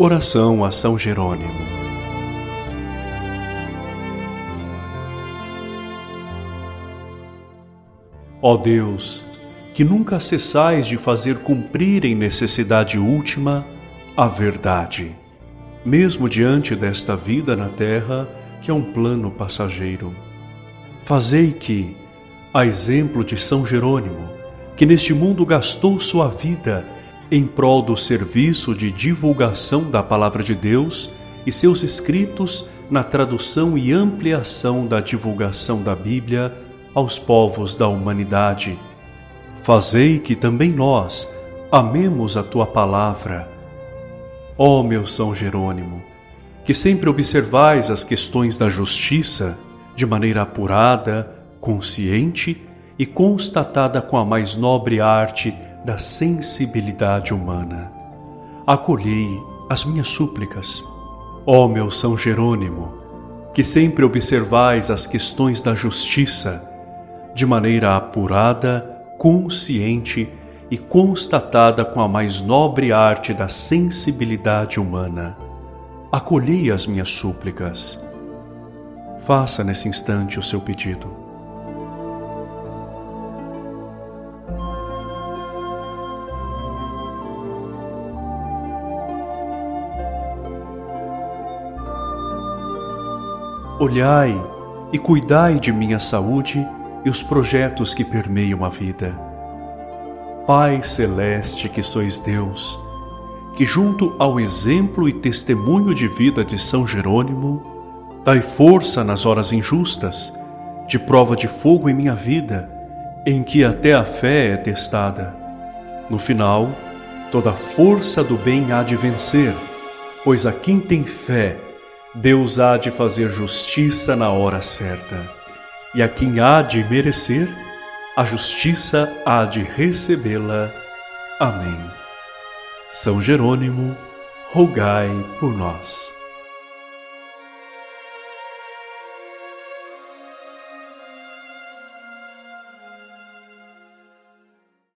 Oração a São Jerônimo. Ó Deus, que nunca cessais de fazer cumprir em necessidade última a verdade, mesmo diante desta vida na terra, que é um plano passageiro. Fazei que, a exemplo de São Jerônimo, que neste mundo gastou sua vida em prol do serviço de divulgação da Palavra de Deus e seus escritos na tradução e ampliação da divulgação da Bíblia aos povos da humanidade. Fazei que também nós amemos a tua palavra. Ó meu São Jerônimo, que sempre observais as questões da justiça de maneira apurada, consciente e constatada com a mais nobre arte da sensibilidade humana. Acolhei as minhas súplicas. Ó meu São Jerônimo, que sempre observais as questões da justiça de maneira apurada, consciente e constatada com a mais nobre arte da sensibilidade humana. Acolhei as minhas súplicas. Faça nesse instante o seu pedido. Olhai e cuidai de minha saúde e os projetos que permeiam a vida. Pai celeste que sois Deus, que junto ao exemplo e testemunho de vida de São Jerônimo, dai força nas horas injustas, de prova de fogo em minha vida, em que até a fé é testada. No final, toda força do bem há de vencer, pois a quem tem fé, Deus há de fazer justiça na hora certa, e a quem há de merecer, a justiça há de recebê-la. Amém. São Jerônimo, rogai por nós.